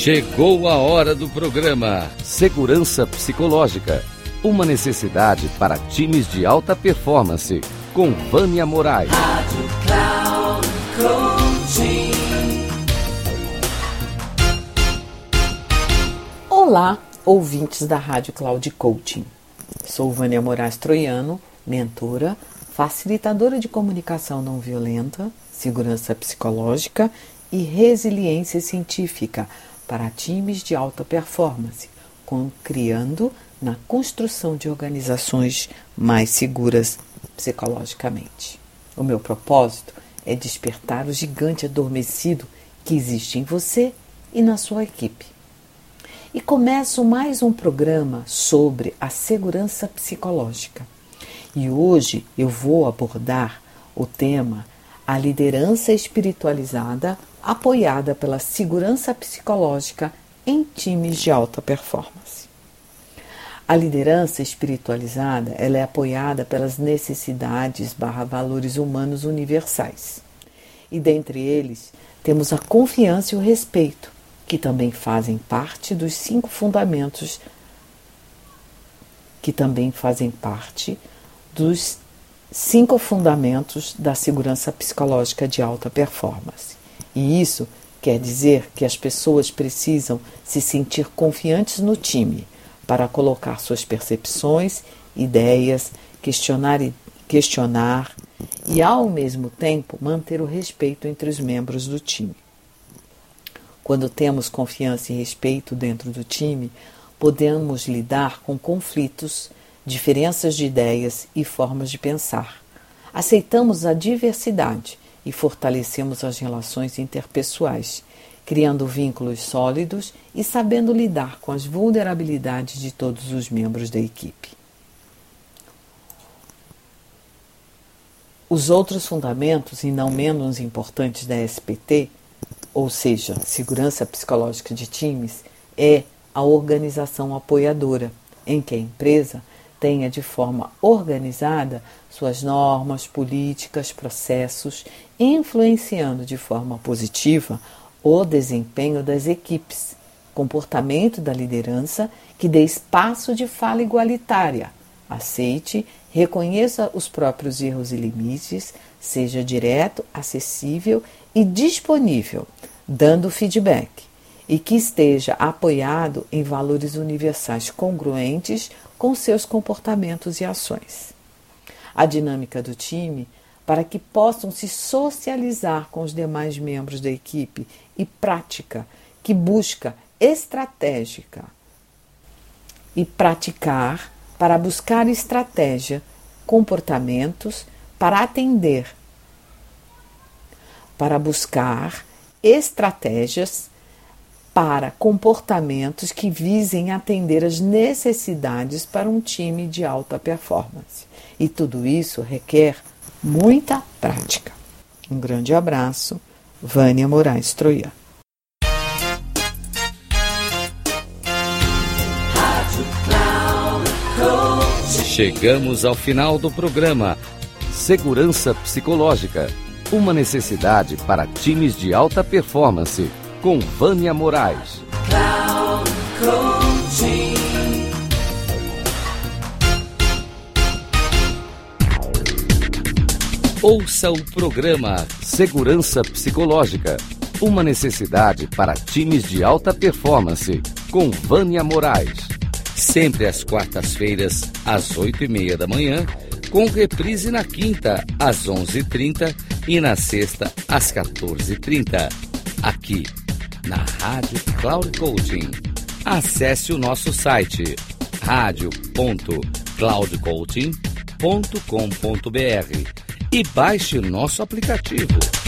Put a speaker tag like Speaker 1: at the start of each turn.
Speaker 1: Chegou a hora do programa Segurança Psicológica. Uma necessidade para times de alta performance. Com Vânia Moraes. Rádio Cloud
Speaker 2: Olá, ouvintes da Rádio Cloud Coaching. Sou Vânia Moraes Troiano, mentora, facilitadora de comunicação não violenta, segurança psicológica e resiliência científica para times de alta performance, criando na construção de organizações mais seguras psicologicamente. O meu propósito é despertar o gigante adormecido que existe em você e na sua equipe. E começo mais um programa sobre a segurança psicológica. E hoje eu vou abordar o tema a liderança espiritualizada apoiada pela segurança psicológica em times de alta performance. A liderança espiritualizada ela é apoiada pelas necessidades barra valores humanos universais. E dentre eles temos a confiança e o respeito, que também fazem parte dos cinco fundamentos que também fazem parte dos cinco fundamentos da segurança psicológica de alta performance. E isso quer dizer que as pessoas precisam se sentir confiantes no time para colocar suas percepções, ideias, questionar, questionar e, ao mesmo tempo, manter o respeito entre os membros do time. Quando temos confiança e respeito dentro do time, podemos lidar com conflitos, diferenças de ideias e formas de pensar. Aceitamos a diversidade e fortalecemos as relações interpessoais, criando vínculos sólidos e sabendo lidar com as vulnerabilidades de todos os membros da equipe. Os outros fundamentos, e não menos importantes da SPT, ou seja, segurança psicológica de times, é a organização apoiadora, em que a empresa tenha de forma organizada suas normas, políticas, processos, influenciando de forma positiva o desempenho das equipes, comportamento da liderança que dê espaço de fala igualitária, aceite, reconheça os próprios erros e limites, seja direto, acessível e disponível, dando feedback e que esteja apoiado em valores universais congruentes com seus comportamentos e ações. A dinâmica do time para que possam se socializar com os demais membros da equipe e prática que busca estratégica e praticar para buscar estratégia, comportamentos para atender, para buscar estratégias para comportamentos que visem atender as necessidades para um time de alta performance. E tudo isso requer muita prática. Um grande abraço, Vânia Moraes Troian.
Speaker 1: Chegamos ao final do programa Segurança Psicológica uma necessidade para times de alta performance com Vânia Moraes. Ouça o programa Segurança Psicológica. Uma necessidade para times de alta performance com Vânia Moraes. Sempre às quartas-feiras, às oito e meia da manhã, com reprise na quinta, às onze e trinta e na sexta, às 14h30. Aqui na Rádio Cloud Coaching. Acesse o nosso site radio.cloudcoaching.com.br e baixe nosso aplicativo.